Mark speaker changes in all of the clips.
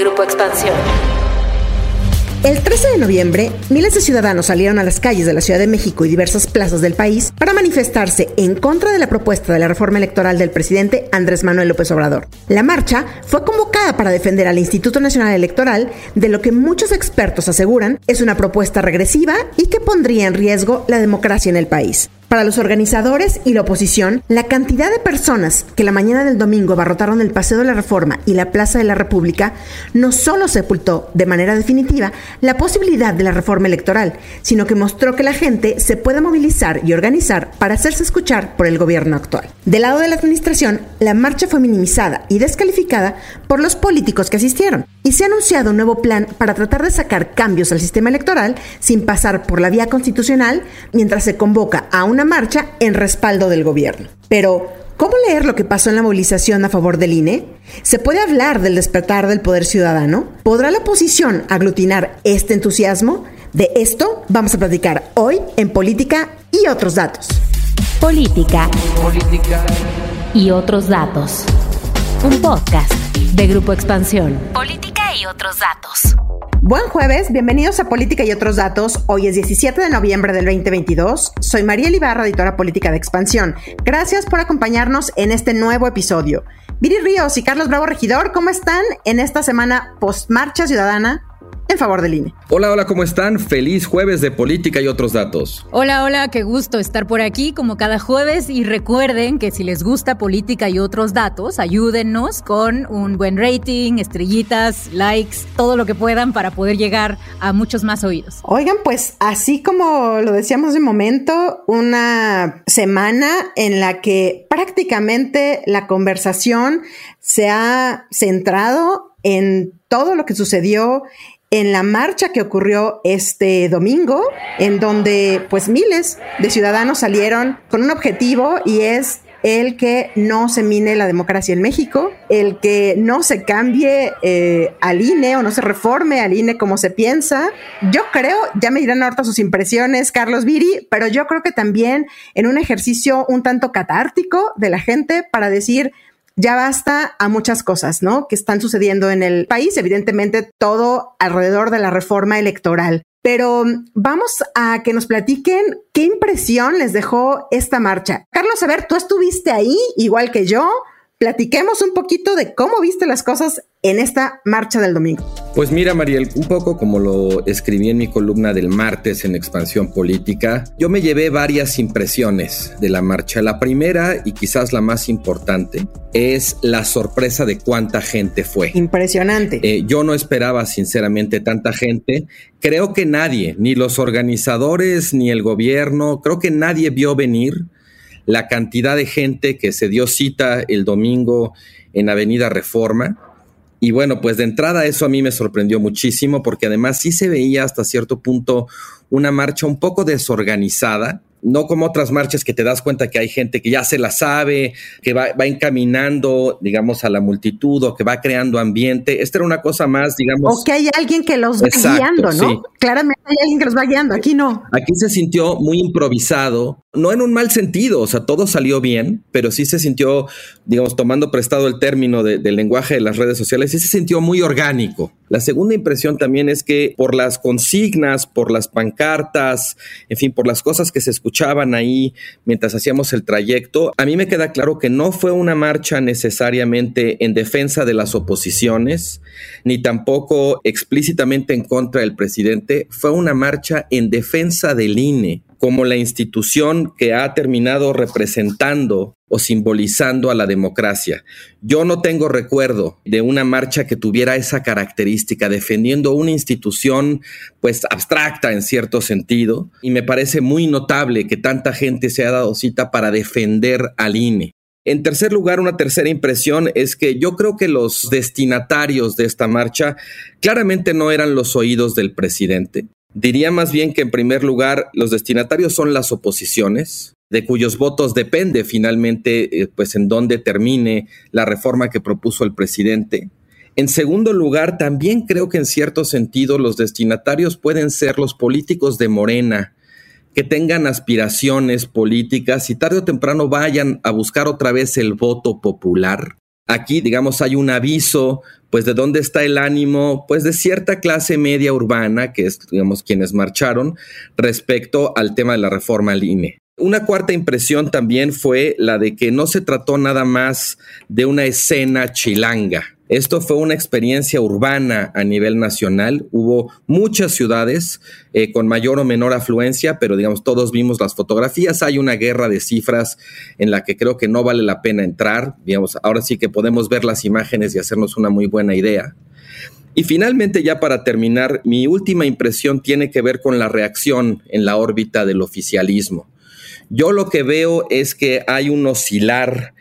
Speaker 1: Grupo Expansión.
Speaker 2: El 13 de noviembre, miles de ciudadanos salieron a las calles de la Ciudad de México y diversas plazas del país para manifestarse en contra de la propuesta de la reforma electoral del presidente Andrés Manuel López Obrador. La marcha fue convocada para defender al Instituto Nacional Electoral de lo que muchos expertos aseguran es una propuesta regresiva y que pondría en riesgo la democracia en el país. Para los organizadores y la oposición, la cantidad de personas que la mañana del domingo abarrotaron el Paseo de la Reforma y la Plaza de la República no solo sepultó de manera definitiva la posibilidad de la reforma electoral, sino que mostró que la gente se puede movilizar y organizar para hacerse escuchar por el gobierno actual. Del lado de la administración, la marcha fue minimizada y descalificada por los políticos que asistieron, y se ha anunciado un nuevo plan para tratar de sacar cambios al sistema electoral sin pasar por la vía constitucional, mientras se convoca a una marcha en respaldo del gobierno. Pero, ¿cómo leer lo que pasó en la movilización a favor del INE? ¿Se puede hablar del despertar del poder ciudadano? ¿Podrá la oposición aglutinar este entusiasmo? De esto vamos a platicar hoy en Política y otros datos.
Speaker 1: Política. Política. Y otros datos. Un podcast de Grupo Expansión. Política y otros datos.
Speaker 2: Buen jueves, bienvenidos a Política y otros datos. Hoy es 17 de noviembre del 2022. Soy María Ibarra, editora política de Expansión. Gracias por acompañarnos en este nuevo episodio. Viri Ríos y Carlos Bravo Regidor, ¿cómo están en esta semana post-marcha ciudadana en favor del INE.
Speaker 3: Hola, hola, ¿cómo están? Feliz jueves de política y otros datos.
Speaker 4: Hola, hola, qué gusto estar por aquí como cada jueves y recuerden que si les gusta política y otros datos, ayúdennos con un buen rating, estrellitas, likes, todo lo que puedan para poder llegar a muchos más oídos.
Speaker 2: Oigan, pues así como lo decíamos de momento, una semana en la que prácticamente la conversación se ha centrado en todo lo que sucedió en la marcha que ocurrió este domingo, en donde pues miles de ciudadanos salieron con un objetivo y es el que no se mine la democracia en México, el que no se cambie eh, al INE o no se reforme al INE como se piensa. Yo creo, ya me dirán ahorita sus impresiones, Carlos Viri, pero yo creo que también en un ejercicio un tanto catártico de la gente para decir, ya basta a muchas cosas, ¿no? Que están sucediendo en el país, evidentemente todo alrededor de la reforma electoral. Pero vamos a que nos platiquen qué impresión les dejó esta marcha. Carlos, a ver, tú estuviste ahí, igual que yo. Platiquemos un poquito de cómo viste las cosas en esta marcha del domingo.
Speaker 3: Pues mira, Mariel, un poco como lo escribí en mi columna del martes en Expansión Política, yo me llevé varias impresiones de la marcha. La primera, y quizás la más importante, es la sorpresa de cuánta gente fue.
Speaker 2: Impresionante.
Speaker 3: Eh, yo no esperaba sinceramente tanta gente. Creo que nadie, ni los organizadores, ni el gobierno, creo que nadie vio venir la cantidad de gente que se dio cita el domingo en Avenida Reforma y bueno, pues de entrada eso a mí me sorprendió muchísimo porque además sí se veía hasta cierto punto una marcha un poco desorganizada, no como otras marchas que te das cuenta que hay gente que ya se la sabe, que va, encaminando, digamos, a la multitud o que va creando ambiente. Esta era una cosa más, digamos.
Speaker 2: O que hay alguien que los va guiando, ¿no? Claramente hay alguien que los va guiando, aquí no.
Speaker 3: Aquí se sintió muy improvisado, no en un mal sentido, o sea, todo salió bien, pero sí se sintió, digamos, tomando prestado el término del lenguaje de las redes sociales, sí se sintió muy orgánico. La segunda impresión también es que por las consignas, por las pancartas, en fin, por las cosas que se escuchaban ahí mientras hacíamos el trayecto, a mí me queda claro que no fue una marcha necesariamente en defensa de las oposiciones, ni tampoco explícitamente en contra del presidente, fue marcha en defensa del INE como la institución que ha terminado representando o simbolizando a la democracia. Yo no tengo recuerdo de una marcha que tuviera esa característica, defendiendo una institución pues abstracta en cierto sentido, y me parece muy notable que tanta gente se ha dado cita para defender al INE. En tercer lugar, una tercera impresión es que yo creo que los destinatarios de esta marcha claramente no eran los oídos del presidente. Diría más bien que en primer lugar los destinatarios son las oposiciones, de cuyos votos depende finalmente eh, pues en dónde termine la reforma que propuso el presidente. En segundo lugar, también creo que en cierto sentido los destinatarios pueden ser los políticos de Morena, que tengan aspiraciones políticas y tarde o temprano vayan a buscar otra vez el voto popular aquí, digamos, hay un aviso, pues de dónde está el ánimo, pues de cierta clase media urbana, que es, digamos, quienes marcharon, respecto al tema de la reforma al INE. Una cuarta impresión también fue la de que no se trató nada más de una escena chilanga. Esto fue una experiencia urbana a nivel nacional. Hubo muchas ciudades eh, con mayor o menor afluencia, pero digamos, todos vimos las fotografías. Hay una guerra de cifras en la que creo que no vale la pena entrar. Digamos, ahora sí que podemos ver las imágenes y hacernos una muy buena idea. Y finalmente, ya para terminar, mi última impresión tiene que ver con la reacción en la órbita del oficialismo. Yo lo que veo es que hay un oscilar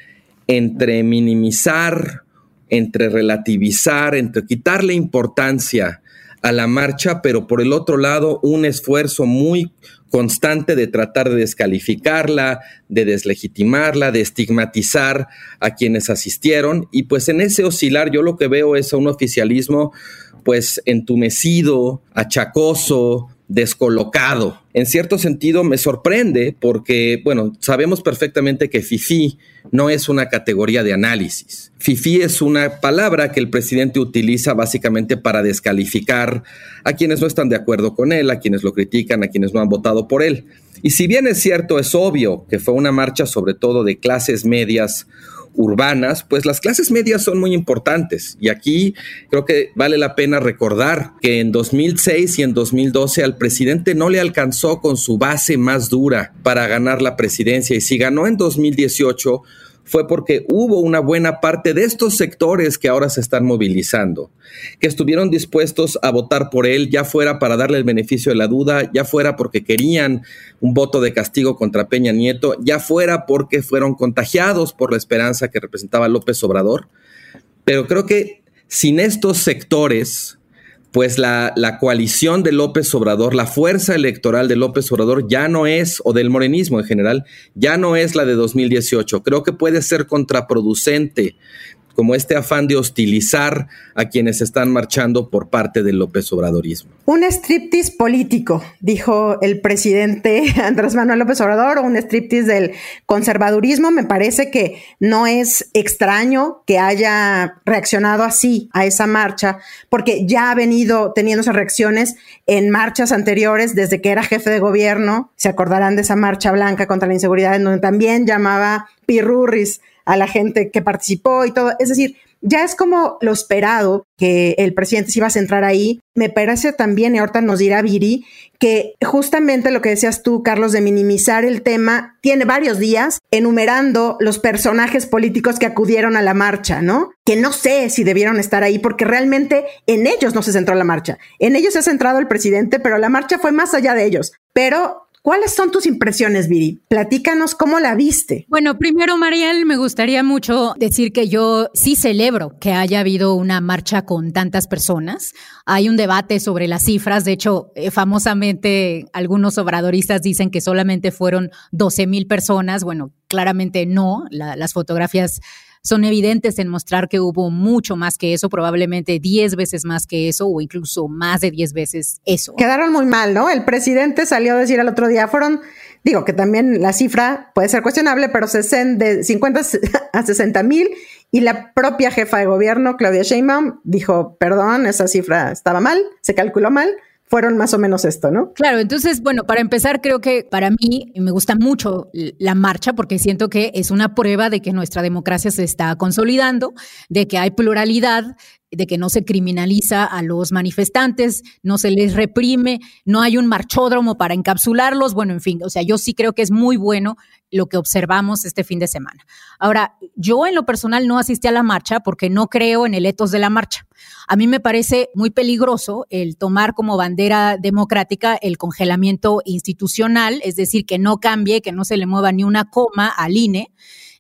Speaker 3: entre minimizar, entre relativizar, entre quitarle importancia a la marcha, pero por el otro lado un esfuerzo muy constante de tratar de descalificarla, de deslegitimarla, de estigmatizar a quienes asistieron. Y pues en ese oscilar yo lo que veo es a un oficialismo pues entumecido, achacoso, descolocado. En cierto sentido me sorprende porque, bueno, sabemos perfectamente que FIFI no es una categoría de análisis. FIFI es una palabra que el presidente utiliza básicamente para descalificar a quienes no están de acuerdo con él, a quienes lo critican, a quienes no han votado por él. Y si bien es cierto, es obvio que fue una marcha sobre todo de clases medias urbanas, pues las clases medias son muy importantes. Y aquí creo que vale la pena recordar que en 2006 y en 2012 al presidente no le alcanzó con su base más dura para ganar la presidencia y si ganó en 2018 fue porque hubo una buena parte de estos sectores que ahora se están movilizando, que estuvieron dispuestos a votar por él, ya fuera para darle el beneficio de la duda, ya fuera porque querían un voto de castigo contra Peña Nieto, ya fuera porque fueron contagiados por la esperanza que representaba López Obrador. Pero creo que sin estos sectores, pues la, coalición de López Obrador, la fuerza electoral de López Obrador ya no es, o del morenismo en general, ya no es la de 2018. Creo que puede ser contraproducente como este afán de hostilizar a quienes están marchando por parte del López Obradorismo.
Speaker 2: Un striptease político, dijo el presidente Andrés Manuel López Obrador, o un striptease del conservadurismo. Me parece que no es extraño que haya reaccionado así a esa marcha, porque ya ha venido teniendo esas reacciones en marchas anteriores desde que era jefe de gobierno. Se acordarán de esa marcha blanca contra la inseguridad, en donde también llamaba pirurris a la gente que participó y todo. Es decir, ya es como lo esperado que el presidente se iba a centrar ahí. Me parece también, y ahorita nos dirá Viri, que justamente lo que decías tú, Carlos, de minimizar el tema, tiene varios días enumerando los personajes políticos que acudieron a la marcha, ¿no? Que no sé si debieron estar ahí porque realmente en ellos no se centró la marcha. En ellos se ha centrado el presidente, pero la marcha fue más allá de ellos. Pero ¿Cuáles son tus impresiones, Viri? Platícanos cómo la viste.
Speaker 4: Bueno, primero, Mariel, me gustaría mucho decir que yo sí celebro que haya habido una marcha con tantas personas. Hay un debate sobre las cifras. De hecho, eh, famosamente, algunos obradoristas dicen que solamente fueron 12 mil personas. Bueno, claramente no. las fotografías son evidentes en mostrar que hubo mucho más que eso, probablemente 10 veces más que eso o incluso más de 10 veces eso.
Speaker 2: Quedaron muy mal, ¿no? El presidente salió a decir el otro día, fueron, digo que también la cifra puede ser cuestionable, pero de 50 a 60 mil y la propia jefa de gobierno, Claudia Sheinbaum, dijo, perdón, esa cifra estaba mal, se calculó mal fueron más o menos esto, ¿no?
Speaker 4: Claro, entonces, bueno, para empezar, creo que para mí me gusta mucho la marcha porque siento que es una prueba de que nuestra democracia se está consolidando, de que hay pluralidad, de que no se criminaliza a los manifestantes, no se les reprime, no hay un marchódromo para encapsularlos, bueno, en fin, o sea, yo sí creo que es muy bueno lo que observamos este fin de semana. Ahora, yo en lo personal no asistí a la marcha porque no creo en el etos de la marcha. A mí me parece muy peligroso el tomar como bandera democrática el congelamiento institucional, es decir, que no cambie, que no se le mueva ni una coma al INE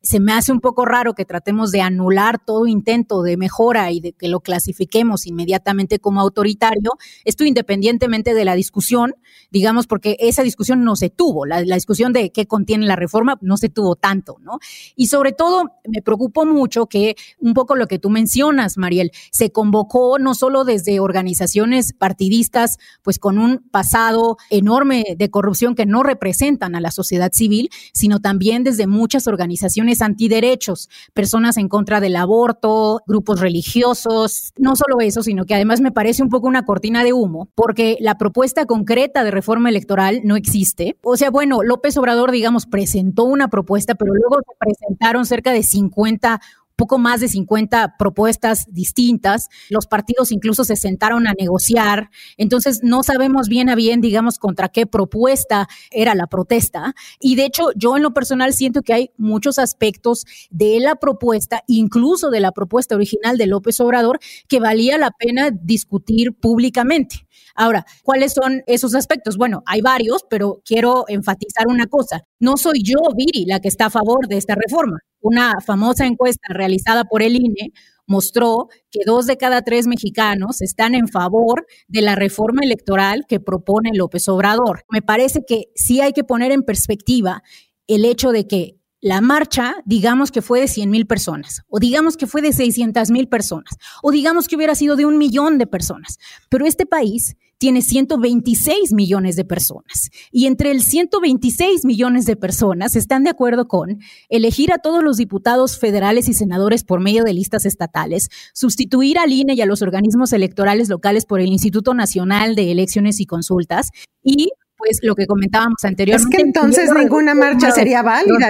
Speaker 4: se me hace un poco raro que tratemos de anular todo intento de mejora y de que lo clasifiquemos inmediatamente como autoritario, esto independientemente de la discusión, digamos, porque esa discusión no se tuvo, la, discusión de qué contiene la reforma no se tuvo tanto, ¿no? Y sobre todo me preocupó mucho que un poco lo que tú mencionas, Mariel, se convocó no solo desde organizaciones partidistas, pues con un pasado enorme de corrupción que no representan a la sociedad civil, sino también desde muchas organizaciones organizaciones antiderechos, personas en contra del aborto, grupos religiosos. No solo eso, sino que además me parece un poco una cortina de humo, porque la propuesta concreta de reforma electoral no existe. O sea, bueno, López Obrador, digamos, presentó una propuesta, pero luego se presentaron cerca de 50 poco más de 50 propuestas distintas. Los partidos incluso se sentaron a negociar. Entonces, no sabemos bien a bien, digamos, contra qué propuesta era la protesta. Y de hecho, yo en lo personal siento que hay muchos aspectos de la propuesta, incluso de la propuesta original de López Obrador, que valía la pena discutir públicamente. Ahora, ¿cuáles son esos aspectos? Bueno, hay varios, pero quiero enfatizar una cosa. No soy yo, Viri, la que está a favor de esta reforma. Una famosa encuesta realizada por el INE mostró que dos de cada tres mexicanos están en favor de la reforma electoral que propone López Obrador. Me parece que sí hay que poner en perspectiva el hecho de que la marcha, digamos que fue de 100 mil personas, o digamos que fue de 600 mil personas, o digamos que hubiera sido de un millón de personas, pero este país tiene 126 millones de personas. Y entre el 126 millones de personas están de acuerdo con elegir a todos los diputados federales y senadores por medio de listas estatales, sustituir al INE y a los organismos electorales locales por el Instituto Nacional de Elecciones y Consultas y pues lo que comentábamos anteriormente.
Speaker 2: Es que entonces ninguna marcha sería válida.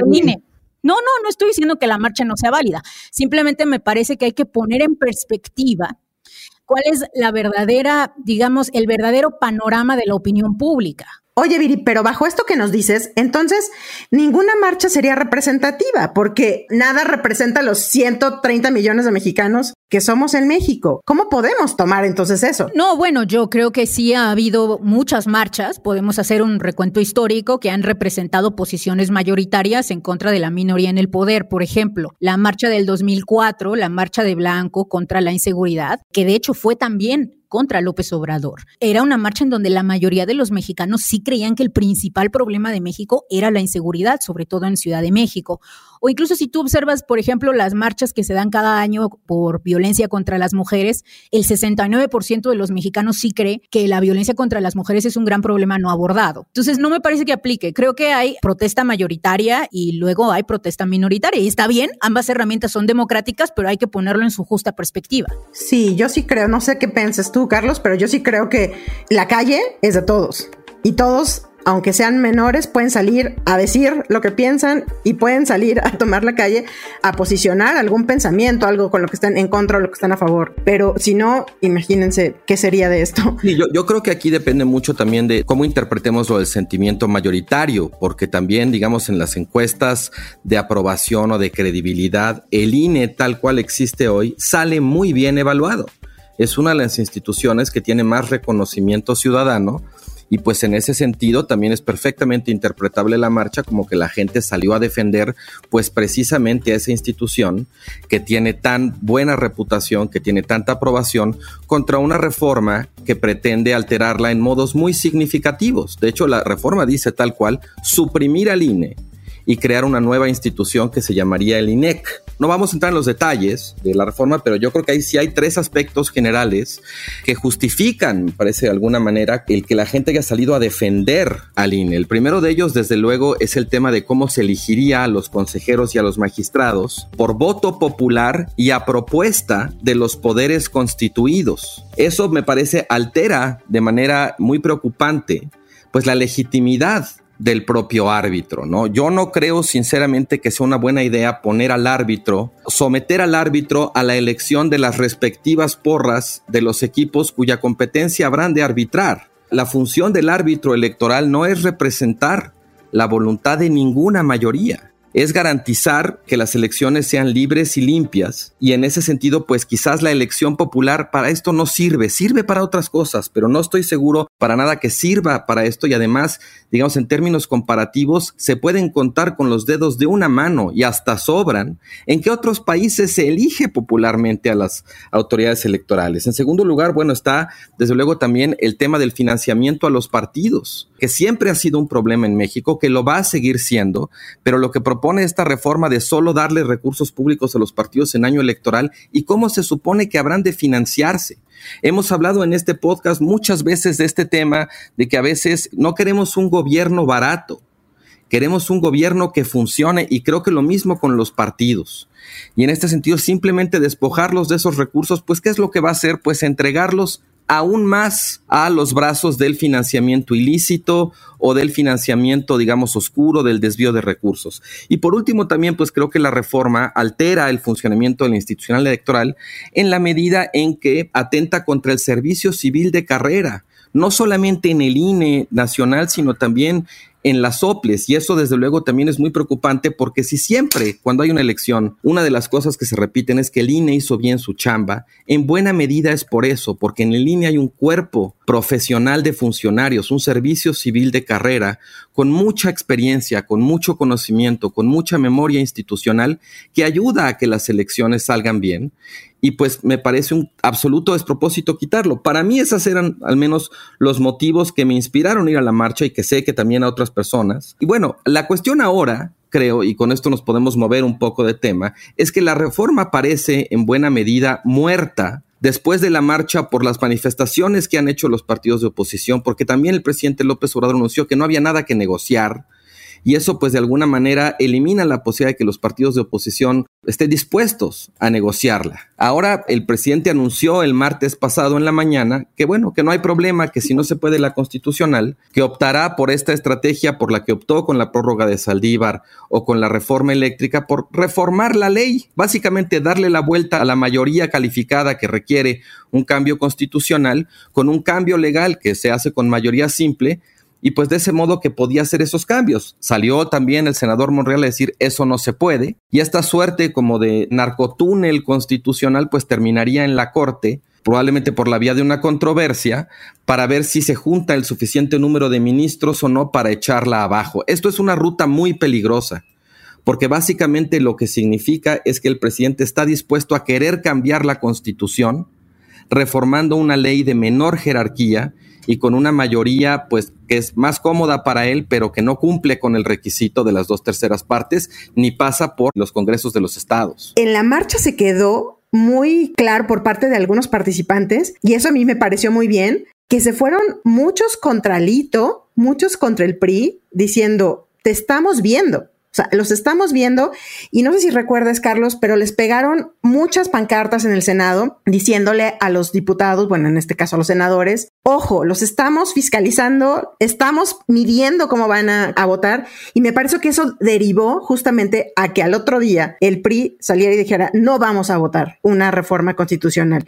Speaker 4: No, no, no estoy diciendo que la marcha no sea válida. Simplemente me parece que hay que poner en perspectiva cuál es la verdadera, digamos, el verdadero panorama de la opinión pública.
Speaker 2: Oye, Viri, pero bajo esto que nos dices, entonces ninguna marcha sería representativa, porque nada representa a los 130 millones de mexicanos que somos en México. ¿Cómo podemos tomar entonces eso?
Speaker 4: No, bueno, yo creo que sí ha habido muchas marchas. Podemos hacer un recuento histórico que han representado posiciones mayoritarias en contra de la minoría en el poder. Por ejemplo, la marcha del 2004, la marcha de Blanco contra la inseguridad, que de hecho fue también contra López Obrador. Era una marcha en donde la mayoría de los mexicanos sí creían que el principal problema de México era la inseguridad, sobre todo en Ciudad de México. O incluso si tú observas, por ejemplo, las marchas que se dan cada año por violencia contra las mujeres, el 69% de los mexicanos sí cree que la violencia contra las mujeres es un gran problema no abordado. Entonces, no me parece que aplique. Creo que hay protesta mayoritaria y luego hay protesta minoritaria. Y está bien, ambas herramientas son democráticas, pero hay que ponerlo en su justa perspectiva.
Speaker 2: Sí, yo sí creo, no sé qué piensas tú, Carlos, pero yo sí creo que la calle es de todos. Y todos aunque sean menores, pueden salir a decir lo que piensan y pueden salir a tomar la calle a posicionar algún pensamiento, algo con lo que están en contra o lo que están a favor. Pero si no, imagínense qué sería de esto.
Speaker 3: Yo, yo creo que aquí depende mucho también de cómo interpretemos lo del sentimiento mayoritario, porque también, digamos, en las encuestas de aprobación o de credibilidad, el INE tal cual existe hoy sale muy bien evaluado. Es una de las instituciones que tiene más reconocimiento ciudadano y pues en ese sentido también es perfectamente interpretable la marcha como que la gente salió a defender pues precisamente a esa institución que tiene tan buena reputación, que tiene tanta aprobación contra una reforma que pretende alterarla en modos muy significativos. De hecho, la reforma dice tal cual, suprimir al INE y crear una nueva institución que se llamaría el INEC. No vamos a entrar en los detalles de la reforma, pero yo creo que ahí sí hay tres aspectos generales que justifican, me parece de alguna manera, el que la gente haya salido a defender al INE. El primero de ellos, desde luego, es el tema de cómo se elegiría a los consejeros y a los magistrados por voto popular y a propuesta de los poderes constituidos. Eso me parece altera de manera muy preocupante pues la legitimidad del propio árbitro, ¿no? Yo no creo sinceramente que sea una buena idea poner al árbitro, someter al árbitro a la elección de las respectivas porras de los equipos cuya competencia habrán de arbitrar. La función del árbitro electoral no es representar la voluntad de ninguna mayoría es garantizar que las elecciones sean libres y limpias. Y en ese sentido pues quizás la elección popular para esto no sirve, sirve para otras cosas, pero no estoy seguro para nada que sirva para esto. Y además digamos en términos comparativos se pueden contar con los dedos de una mano y hasta sobran en que otros países se elige popularmente a las autoridades electorales. En segundo lugar, bueno, está desde luego también el tema del financiamiento a los partidos, que siempre ha sido un problema en México, que lo va a seguir siendo, pero lo que propone esta reforma de solo darle recursos públicos a los partidos en año electoral y cómo se supone que habrán de financiarse. Hemos hablado en este podcast muchas veces de este tema, de que a veces no queremos un gobierno barato, Queremos un gobierno que funcione y creo que lo mismo con los partidos. Y en este sentido, simplemente despojarlos de esos recursos, pues ¿qué es lo que va a hacer? Pues entregarlos aún más a los brazos del financiamiento ilícito o del financiamiento, digamos, oscuro, del desvío de recursos. Y por último, también, pues creo que la reforma altera el funcionamiento de la institucional electoral en la medida en que atenta contra el servicio civil de carrera no solamente en el INE nacional, sino también en las soples. Y eso desde luego también es muy preocupante porque si siempre cuando hay una elección una de las cosas que se repiten es que el INE hizo bien su chamba, en buena medida es por eso, porque en el INE hay un cuerpo profesional de funcionarios, un servicio civil de carrera con mucha experiencia, con mucho conocimiento, con mucha memoria institucional que ayuda a que las elecciones salgan bien y pues me parece un absoluto despropósito quitarlo. Para mí esos eran al menos los motivos que me inspiraron ir a la marcha y que sé que también a otras personas. Y bueno, la cuestión ahora, creo, y con esto nos podemos mover un poco de tema, es que la reforma parece en buena medida muerta después de la marcha por las manifestaciones que han hecho los partidos de oposición, porque también el presidente López Obrador anunció que no había nada que negociar, y eso pues de alguna manera elimina la posibilidad de que los partidos de oposición estén dispuestos a negociarla. Ahora el presidente anunció el martes pasado en la mañana que bueno, que no hay problema, que si no se puede la constitucional, que optará por esta estrategia por la que optó con la prórroga de Saldívar o con la reforma eléctrica por reformar la ley, básicamente darle la vuelta a la mayoría calificada que requiere un cambio constitucional con un cambio legal que se hace con mayoría simple y pues de ese modo que podía hacer esos cambios. Salió también el senador Monreal a decir eso no se puede y esta suerte como de narcotúnel constitucional pues terminaría en la Corte probablemente por la vía de una controversia, para ver si se junta el suficiente número de ministros o no para echarla abajo. Esto es una ruta muy peligrosa, porque básicamente lo que significa es que el presidente está dispuesto a querer cambiar la constitución, reformando una ley de menor jerarquía y con una mayoría pues que es más cómoda para él, pero que no cumple con el requisito de las dos terceras partes ni pasa por los congresos de los estados.
Speaker 2: En la marcha se quedó muy claro por parte de algunos participantes y eso a mí me pareció muy bien, que se fueron muchos contra Lito, muchos contra el PRI, diciendo, te estamos viendo. O sea, los estamos viendo y no sé si recuerdas, Carlos, pero les pegaron muchas pancartas en el Senado diciéndole a los diputados, bueno, en este caso a los senadores, ojo, los estamos fiscalizando, estamos midiendo cómo van a, a votar y me parece que eso derivó justamente a que al otro día el PRI saliera y dijera, no vamos a votar una reforma constitucional.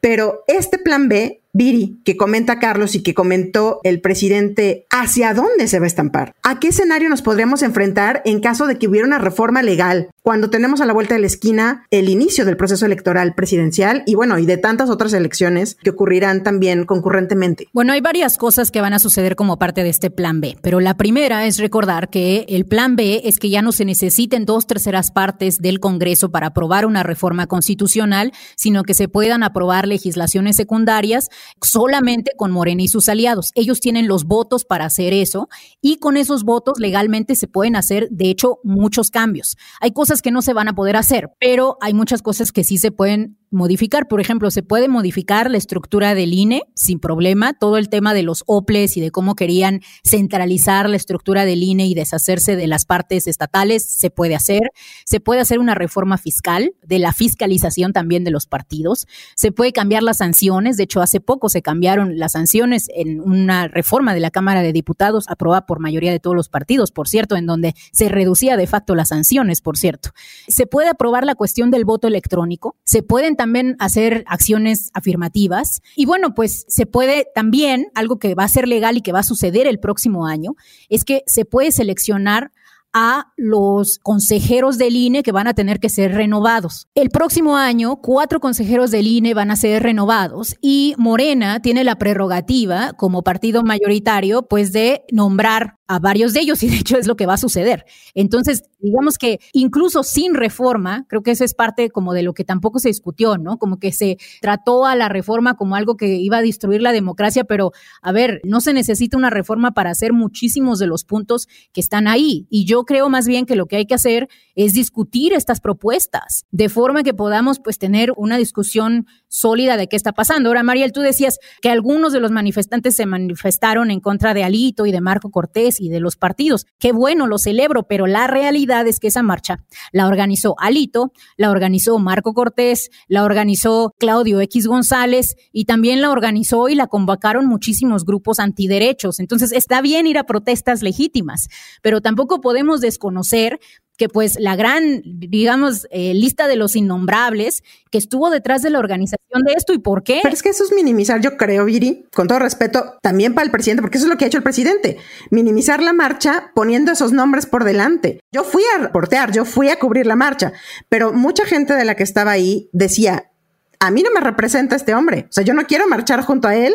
Speaker 2: Pero este plan B Viri, que comenta Carlos y que comentó el presidente, ¿hacia dónde se va a estampar? ¿A qué escenario nos podríamos enfrentar en caso de que hubiera una reforma legal? Cuando tenemos a la vuelta de la esquina el inicio del proceso electoral presidencial y bueno, y de tantas otras elecciones que ocurrirán también concurrentemente.
Speaker 4: Bueno, hay varias cosas que van a suceder como parte de este plan B, pero la primera es recordar que el plan B es que ya no se necesiten dos terceras partes del Congreso para aprobar una reforma constitucional, sino que se puedan aprobar legislaciones secundarias solamente con Morena y sus aliados. Ellos tienen los votos para hacer eso y con esos votos legalmente se pueden hacer, de hecho, muchos cambios. Hay cosas que no se van a poder hacer, pero hay muchas cosas que sí se pueden modificar. Por ejemplo, se puede modificar la estructura del INE sin problema. Todo el tema de los OPLES y de cómo querían centralizar la estructura del INE y deshacerse de las partes estatales, se puede hacer. Se puede hacer una reforma fiscal, de la fiscalización también de los partidos. Se puede cambiar las sanciones. De hecho, hace poco se cambiaron las sanciones en una reforma de la Cámara de Diputados aprobada por mayoría de todos los partidos, por cierto, en donde se reducía de facto las sanciones, por cierto. Se puede aprobar la cuestión del voto electrónico. Se pueden también hacer acciones afirmativas. Y bueno, pues se puede también, algo que va a ser legal y que va a suceder el próximo año, es que se puede seleccionar a los consejeros del INE que van a tener que ser renovados. El próximo año, cuatro consejeros del INE van a ser renovados y Morena tiene la prerrogativa como partido mayoritario, pues de nombrar a varios de ellos y de hecho es lo que va a suceder. Entonces, digamos que incluso sin reforma, creo que eso es parte como de lo que tampoco se discutió, ¿no? Como que se trató a la reforma como algo que iba a destruir la democracia, pero a ver, no se necesita una reforma para hacer muchísimos de los puntos que están ahí. Y yo creo más bien que lo que hay que hacer es discutir estas propuestas de forma que podamos pues tener una discusión sólida de qué está pasando. Ahora, Mariel, tú decías que algunos de los manifestantes se manifestaron en contra de Alito y de Marco Cortés y de los partidos. Qué bueno, lo celebro, pero la realidad es que esa marcha la organizó Alito, la organizó Marco Cortés, la organizó Claudio X González y también la organizó y la convocaron muchísimos grupos antiderechos. Entonces está bien ir a protestas legítimas, pero tampoco podemos desconocer que pues la gran, digamos, eh, lista de los innombrables que estuvo detrás de la organización de esto y por qué.
Speaker 2: Pero es que eso es minimizar, yo creo, Viri, con todo respeto, también para el presidente, porque eso es lo que ha hecho el presidente, minimizar la marcha poniendo esos nombres por delante. Yo fui a reportear, yo fui a cubrir la marcha, pero mucha gente de la que estaba ahí decía, a mí no me representa este hombre. O sea, yo no quiero marchar junto a él,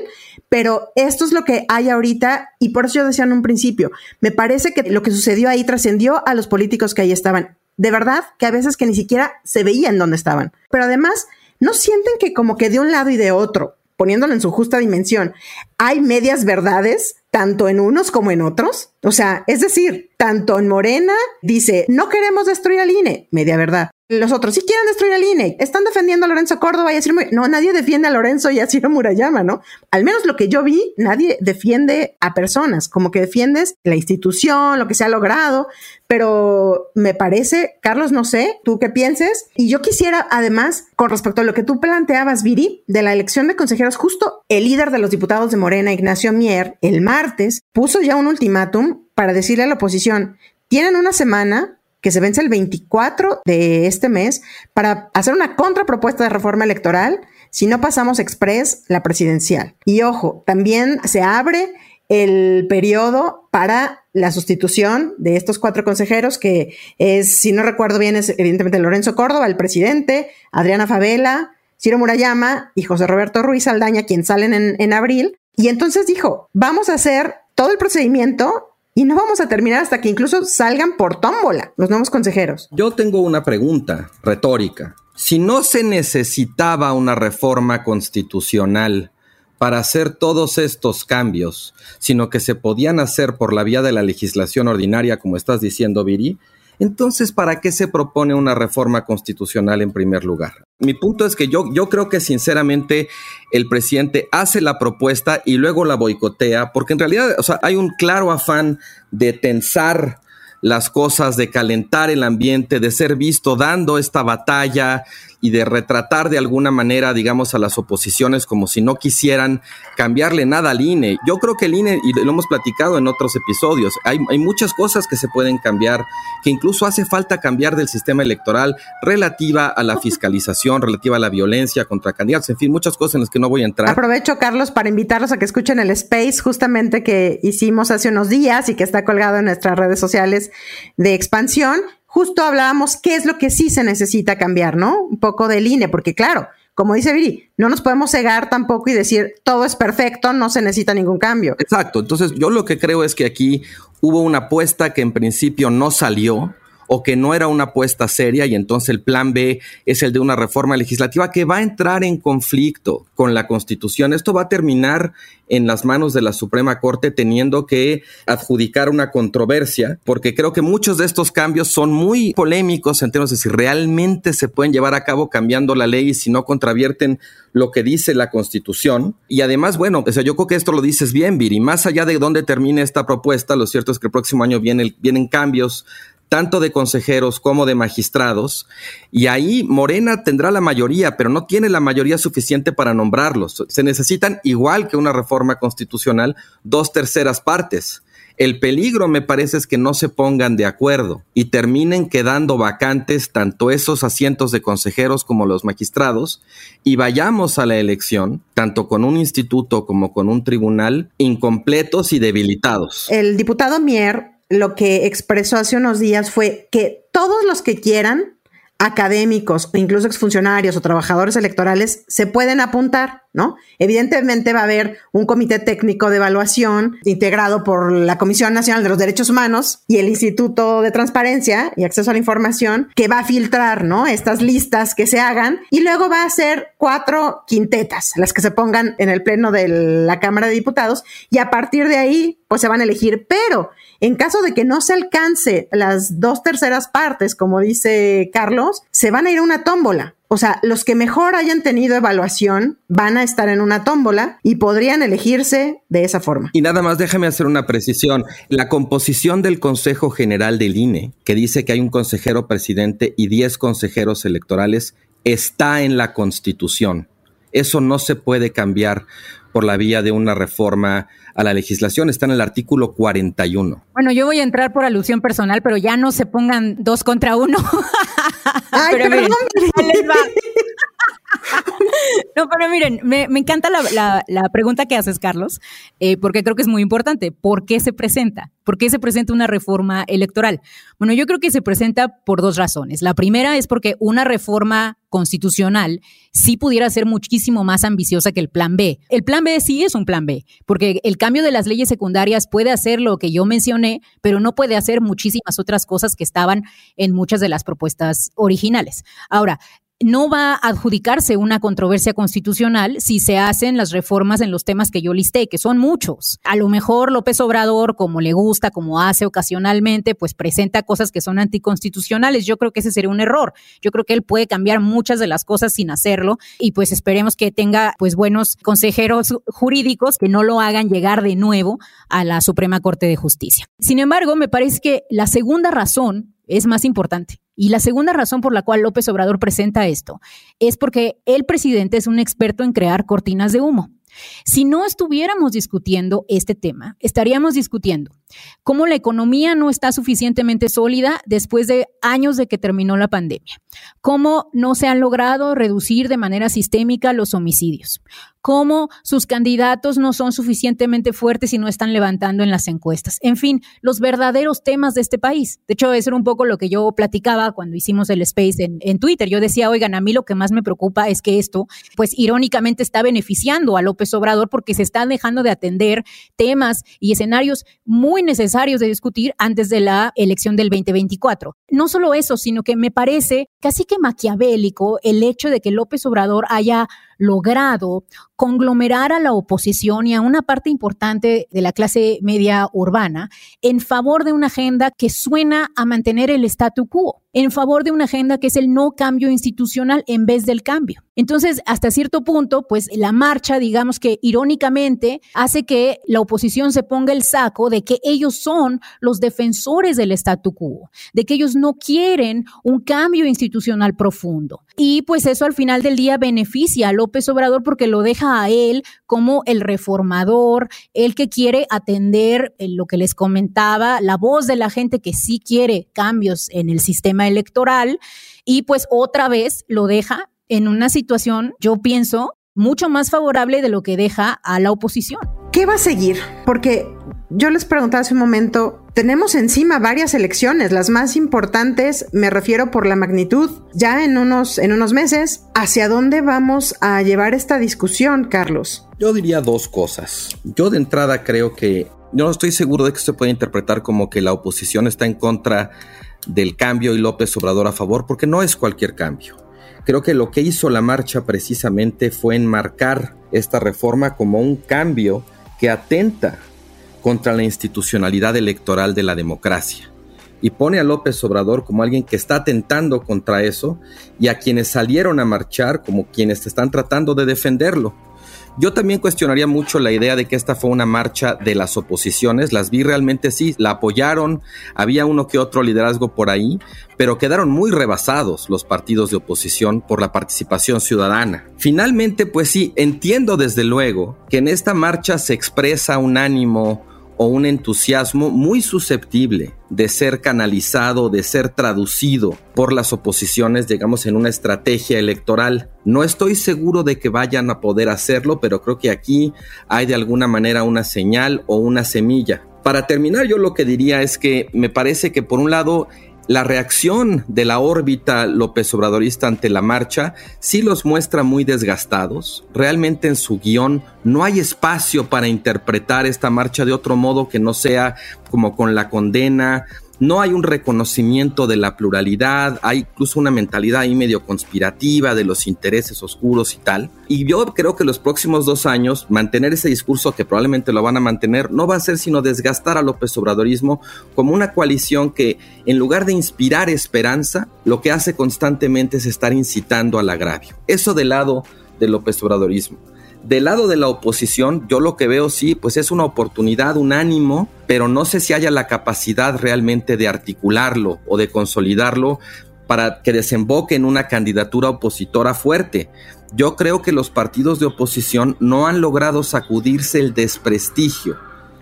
Speaker 2: pero esto es lo que hay ahorita y por eso yo decía en un principio, me parece que lo que sucedió ahí trascendió a los políticos que ahí estaban. De verdad que a veces que ni siquiera se veían dónde estaban. Pero además, ¿no sienten que como que de un lado y de otro, poniéndolo en su justa dimensión, hay medias verdades, tanto en unos como en otros? O sea, es decir, tanto en Morena dice, no queremos destruir al INE, media verdad los otros sí quieren destruir al INE, están defendiendo a Lorenzo Córdoba y a No, nadie defiende a Lorenzo y a Ciro Murayama, ¿no? Al menos lo que yo vi, nadie defiende a personas, como que defiendes la institución, lo que se ha logrado, pero me parece, Carlos, no sé, tú qué pienses. Y yo quisiera, además, con respecto a lo que tú planteabas, Viri, de la elección de consejeros, justo el líder de los diputados de Morena, Ignacio Mier, el martes, puso ya un ultimátum para decirle a la oposición, tienen una semana que se vence el 24 de este mes para hacer una contrapropuesta de reforma electoral si no pasamos express la presidencial. Y ojo, también se abre el periodo para la sustitución de estos cuatro consejeros, que es, si no recuerdo bien, es evidentemente Lorenzo Córdoba, el presidente, Adriana Favela, Ciro Murayama y José Roberto Ruiz Aldaña, quien salen en, en abril. Y entonces dijo, vamos a hacer todo el procedimiento y no vamos a terminar hasta que incluso salgan por tómbola los nuevos consejeros.
Speaker 3: Yo tengo una pregunta retórica. Si no se necesitaba una reforma constitucional para hacer todos estos cambios, sino que se podían hacer por la vía de la legislación ordinaria, como estás diciendo, Viri, entonces, ¿para qué se propone una reforma constitucional en primer lugar? Mi punto es que yo, yo creo que sinceramente el presidente hace la propuesta y luego la boicotea, porque en realidad o sea, hay un claro afán de tensar las cosas, de calentar el ambiente, de ser visto dando esta batalla y de retratar de alguna manera, digamos, a las oposiciones como si no quisieran cambiarle nada al INE. Yo creo que el INE, y lo hemos platicado en otros episodios, hay, hay muchas cosas que se pueden cambiar, que incluso hace falta cambiar del sistema electoral relativa a la fiscalización, relativa a la violencia contra candidatos, en fin, muchas cosas en las que no voy a entrar.
Speaker 2: Aprovecho, Carlos, para invitarlos a que escuchen el space justamente que hicimos hace unos días y que está colgado en nuestras redes sociales de expansión justo hablábamos qué es lo que sí se necesita cambiar, ¿no? Un poco de línea, porque claro, como dice Viri, no nos podemos cegar tampoco y decir todo es perfecto, no se necesita ningún cambio.
Speaker 3: Exacto, entonces yo lo que creo es que aquí hubo una apuesta que en principio no salió, o que no era una apuesta seria y entonces el plan B es el de una reforma legislativa que va a entrar en conflicto con la Constitución. Esto va a terminar en las manos de la Suprema Corte teniendo que adjudicar una controversia, porque creo que muchos de estos cambios son muy polémicos en términos de si realmente se pueden llevar a cabo cambiando la ley y si no contravierten lo que dice la Constitución. Y además, bueno, o sea, yo creo que esto lo dices bien, Viri, más allá de dónde termine esta propuesta, lo cierto es que el próximo año viene, vienen cambios tanto de consejeros como de magistrados, y ahí Morena tendrá la mayoría, pero no tiene la mayoría suficiente para nombrarlos. Se necesitan, igual que una reforma constitucional, dos terceras partes. El peligro, me parece, es que no se pongan de acuerdo y terminen quedando vacantes tanto esos asientos de consejeros como los magistrados y vayamos a la elección, tanto con un instituto como con un tribunal, incompletos y debilitados.
Speaker 2: El diputado Mier lo que expresó hace unos días fue que todos los que quieran, académicos, incluso exfuncionarios o trabajadores electorales, se pueden apuntar, ¿no? Evidentemente va a haber un comité técnico de evaluación integrado por la Comisión Nacional de los Derechos Humanos y el Instituto de Transparencia y Acceso a la Información, que va a filtrar, ¿no? Estas listas que se hagan y luego va a ser cuatro quintetas, las que se pongan en el pleno de la Cámara de Diputados y a partir de ahí pues se van a elegir, pero en caso de que no se alcance las dos terceras partes, como dice Carlos, se van a ir a una tómbola. O sea, los que mejor hayan tenido evaluación van a estar en una tómbola y podrían elegirse de esa forma.
Speaker 3: Y nada más déjame hacer una precisión. La composición del Consejo General del INE, que dice que hay un consejero presidente y 10 consejeros electorales, está en la Constitución. Eso no se puede cambiar por la vía de una reforma a la legislación. Está en el artículo 41.
Speaker 4: Bueno, yo voy a entrar por alusión personal, pero ya no se pongan dos contra uno.
Speaker 2: Ay, pero perdón.
Speaker 4: No, pero miren, me, encanta la, pregunta que haces, Carlos, eh, porque creo que es muy importante. ¿Por qué se presenta? ¿Por qué se presenta una reforma electoral? Bueno, yo creo que se presenta por dos razones. La primera es porque una reforma constitucional sí pudiera ser muchísimo más ambiciosa que el plan B. El plan B sí es un plan B, porque el cambio de las leyes secundarias puede hacer lo que yo mencioné, pero no puede hacer muchísimas otras cosas que estaban en muchas de las propuestas originales. Ahora, no va a adjudicarse una controversia constitucional si se hacen las reformas en los temas que yo listé, que son muchos. A lo mejor López Obrador, como le gusta, como hace ocasionalmente, pues presenta cosas que son anticonstitucionales. Yo creo que ese sería un error. Yo creo que él puede cambiar muchas de las cosas sin hacerlo y pues esperemos que tenga pues buenos consejeros jurídicos que no lo hagan llegar de nuevo a la Suprema Corte de Justicia. Sin embargo, me parece que la segunda razón es más importante. Y la segunda razón por la cual López Obrador presenta esto es porque el presidente es un experto en crear cortinas de humo. Si no estuviéramos discutiendo este tema, estaríamos discutiendo cómo la economía no está suficientemente sólida después de años de que terminó la pandemia, cómo no se han logrado reducir de manera sistémica los homicidios, cómo sus candidatos no son suficientemente fuertes y no están levantando en las encuestas. En fin, los verdaderos temas de este país. De hecho, eso era un poco lo que yo platicaba cuando hicimos el space en, en Twitter. Yo decía, oigan, a mí lo que más me preocupa es que esto, pues irónicamente está beneficiando a López Obrador porque se están dejando de atender temas y escenarios muy necesarios de discutir antes de la elección del 2024. No solo eso, sino que me parece casi que maquiavélico el hecho de que López Obrador haya logrado conglomerar a la oposición y a una parte importante de la clase media urbana en favor de una agenda que suena a mantener el statu quo, en favor de una agenda que es el no cambio institucional en vez del cambio. Entonces, hasta cierto punto, pues la marcha, digamos que irónicamente, hace que la oposición se ponga el saco de que ellos son los defensores del statu quo, de que ellos no quieren un cambio institucional profundo. Y pues eso al final del día beneficia a López Obrador porque lo deja a él como el reformador, el que quiere atender lo que les comentaba, la voz de la gente que sí quiere cambios en el sistema electoral y pues otra vez lo deja en una situación, yo pienso, mucho más favorable de lo que deja a la oposición.
Speaker 2: ¿Qué va a seguir? Porque yo les preguntaba hace un momento, tenemos encima varias elecciones, las más importantes, me refiero por la magnitud, ya en unos, en unos meses. ¿Hacia dónde vamos a llevar esta discusión, Carlos?
Speaker 3: Yo diría dos cosas. Yo de entrada creo que, no estoy seguro de que se pueda interpretar como que la oposición está en contra del cambio y López Obrador a favor, porque no es cualquier cambio. Creo que lo que hizo la marcha precisamente fue enmarcar esta reforma como un cambio que atenta contra la institucionalidad electoral de la democracia y pone a López Obrador como alguien que está atentando contra eso y a quienes salieron a marchar como quienes están tratando de defenderlo. Yo también cuestionaría mucho la idea de que esta fue una marcha de las oposiciones. Las vi realmente sí, la apoyaron, había uno que otro liderazgo por ahí, pero quedaron muy rebasados los partidos de oposición por la participación ciudadana. Finalmente, pues sí, entiendo desde luego que en esta marcha se expresa un ánimo o un entusiasmo muy susceptible de ser canalizado, de ser traducido por las oposiciones, digamos, en una estrategia electoral. No estoy seguro de que vayan a poder hacerlo, pero creo que aquí hay de alguna manera una señal o una semilla. Para terminar, yo lo que diría es que me parece que por un lado la reacción de la órbita López Obradorista ante la marcha sí los muestra muy desgastados. Realmente en su guion no hay espacio para interpretar esta marcha de otro modo que no sea como con la condena no hay un reconocimiento de la pluralidad, hay incluso una mentalidad ahí medio conspirativa de los intereses oscuros y tal. Y yo creo que los próximos dos años mantener ese discurso que probablemente lo van a mantener no va a ser sino desgastar a López Obradorismo como una coalición que en lugar de inspirar esperanza, lo que hace constantemente es estar incitando al agravio. Eso del lado del López Obradorismo. Del lado de la oposición, yo lo que veo sí, pues es una oportunidad, un ánimo, pero no sé si haya la capacidad realmente de articularlo o de consolidarlo para que desemboque en una candidatura opositora fuerte. Yo creo que los partidos de oposición no han logrado sacudirse el desprestigio.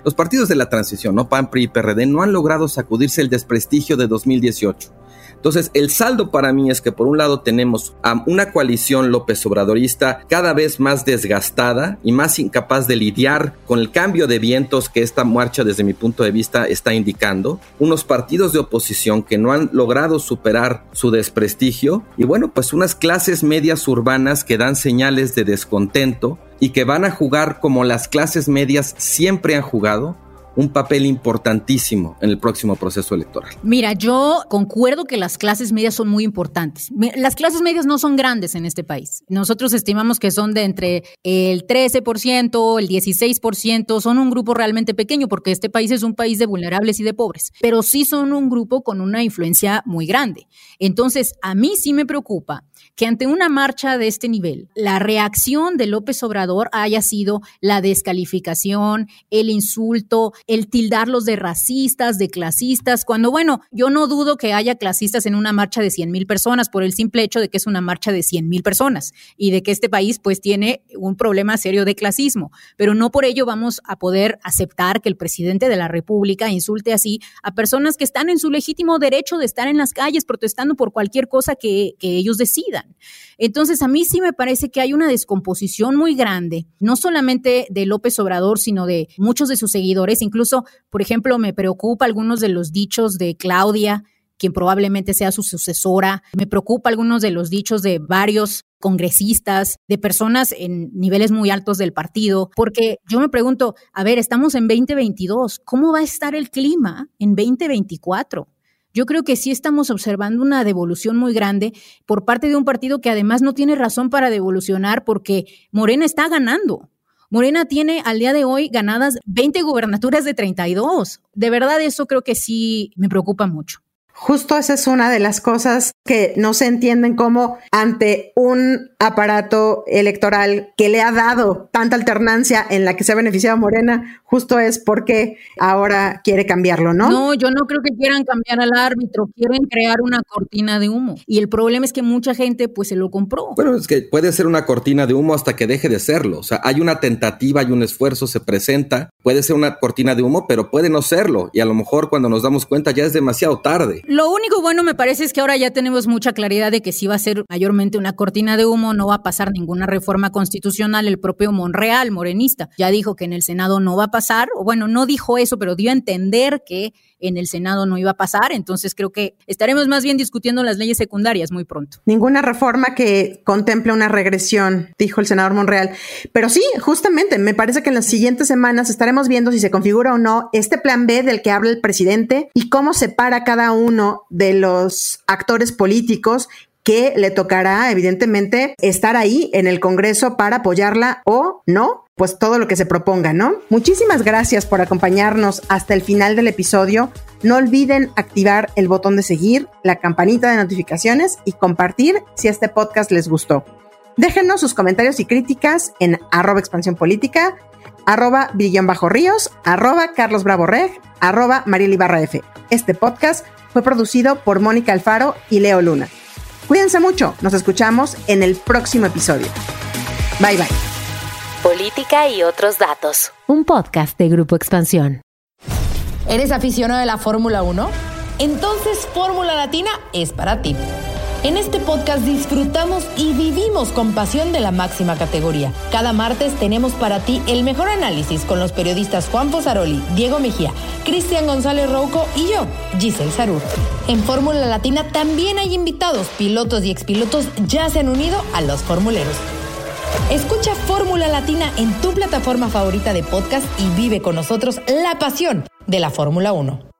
Speaker 3: Los partidos de la transición, no PAN, PRI y PRD, no han logrado sacudirse el desprestigio de 2018. Entonces, el saldo para mí es que por un lado tenemos a una coalición López Obradorista cada vez más desgastada y más incapaz de lidiar con el cambio de vientos que esta marcha desde mi punto de vista está indicando, unos partidos de oposición que no han logrado superar su desprestigio. Y bueno, pues unas clases medias urbanas que dan señales de descontento y que van a jugar como las clases medias siempre han jugado, un papel importantísimo en el próximo proceso electoral.
Speaker 4: Mira, yo concuerdo que las clases medias son muy importantes. Las clases medias no son grandes en este país. Nosotros estimamos que son de entre el 13%, el 16%, son un grupo realmente pequeño porque este país es un país de vulnerables y de pobres, pero sí son un grupo con una influencia muy grande. Entonces, a mí sí me preocupa que ante una marcha de este nivel, la reacción de López Obrador haya sido la descalificación, el insulto, el tildarlos de racistas, de clasistas, cuando bueno, yo no dudo que haya clasistas en una marcha de 100 mil personas por el simple hecho de que es una marcha de 100 mil personas y de que este país pues tiene un problema serio de clasismo, pero no por ello vamos a poder aceptar que el presidente de la República insulte así a personas que están en su legítimo derecho de estar en las calles protestando por cualquier cosa que, que ellos decidan. Entonces, a mí sí me parece que hay una descomposición muy grande, no solamente de López Obrador, sino de muchos de sus seguidores. Incluso, por ejemplo, me preocupa algunos de los dichos de Claudia, quien probablemente sea su sucesora. Me preocupa algunos de los dichos de varios congresistas, de personas en niveles muy altos del partido, porque yo me pregunto, a ver, estamos en 2022, ¿cómo va a estar el clima en 2024? Yo creo que sí estamos observando una devolución muy grande por parte de un partido que además no tiene razón para devolucionar porque Morena está ganando. Morena tiene al día de hoy ganadas 20 gubernaturas de 32. De verdad eso creo que sí me preocupa mucho.
Speaker 2: Justo esa es una de las cosas que no se entienden como ante un aparato electoral que le ha dado tanta alternancia en la que se ha beneficiado Morena, justo es porque ahora quiere cambiarlo, ¿no?
Speaker 4: No, yo no creo que quieran cambiar al árbitro, quieren crear una cortina de humo. Y el problema es que mucha gente pues se lo compró.
Speaker 3: Bueno, es que puede ser una cortina de humo hasta que deje de serlo. O sea, hay una tentativa, hay un esfuerzo, se presenta, puede ser una cortina de humo, pero puede no serlo. Y a lo mejor cuando nos damos cuenta ya es demasiado tarde.
Speaker 4: Lo único bueno me parece es que ahora ya tenemos mucha claridad de que sí va a ser mayormente una cortina de humo, no va a pasar ninguna reforma constitucional. El propio Monreal, morenista, ya dijo que en el Senado no va a pasar, o bueno, no dijo eso, pero dio a entender que en el Senado no iba a pasar. Entonces creo que estaremos más bien discutiendo las leyes secundarias muy pronto.
Speaker 2: Ninguna reforma que contemple una regresión, dijo el senador Monreal. Pero sí, justamente, me parece que en las siguientes semanas estaremos viendo si se configura o no este plan B del que habla el presidente y cómo separa cada uno de los actores políticos que le tocará evidentemente estar ahí en el Congreso para apoyarla o no, pues todo lo que se proponga, ¿no? Muchísimas gracias por acompañarnos hasta el final del episodio. No olviden activar el botón de seguir, la campanita de notificaciones y compartir si este podcast les gustó. Déjenos sus comentarios y críticas en arroba expansión política, arroba bajo ríos, arroba carlos bravo reg, arroba mariela F. Este podcast fue producido por Mónica Alfaro y Leo Luna. Cuídense mucho, nos escuchamos en el próximo episodio. Bye bye.
Speaker 1: Política y otros datos. Un podcast de Grupo Expansión.
Speaker 5: ¿Eres aficionado de la Fórmula 1? Entonces Fórmula Latina es para ti. En este podcast disfrutamos y vivimos con pasión de la máxima categoría. Cada martes tenemos para ti el mejor análisis con los periodistas Juan Posaroli, Diego Mejía, Cristian González Rouco y yo, Giselle Sarur. En Fórmula Latina también hay invitados, pilotos y expilotos ya se han unido a los formuleros. Escucha Fórmula Latina en tu plataforma favorita de podcast y vive con nosotros la pasión de la Fórmula 1.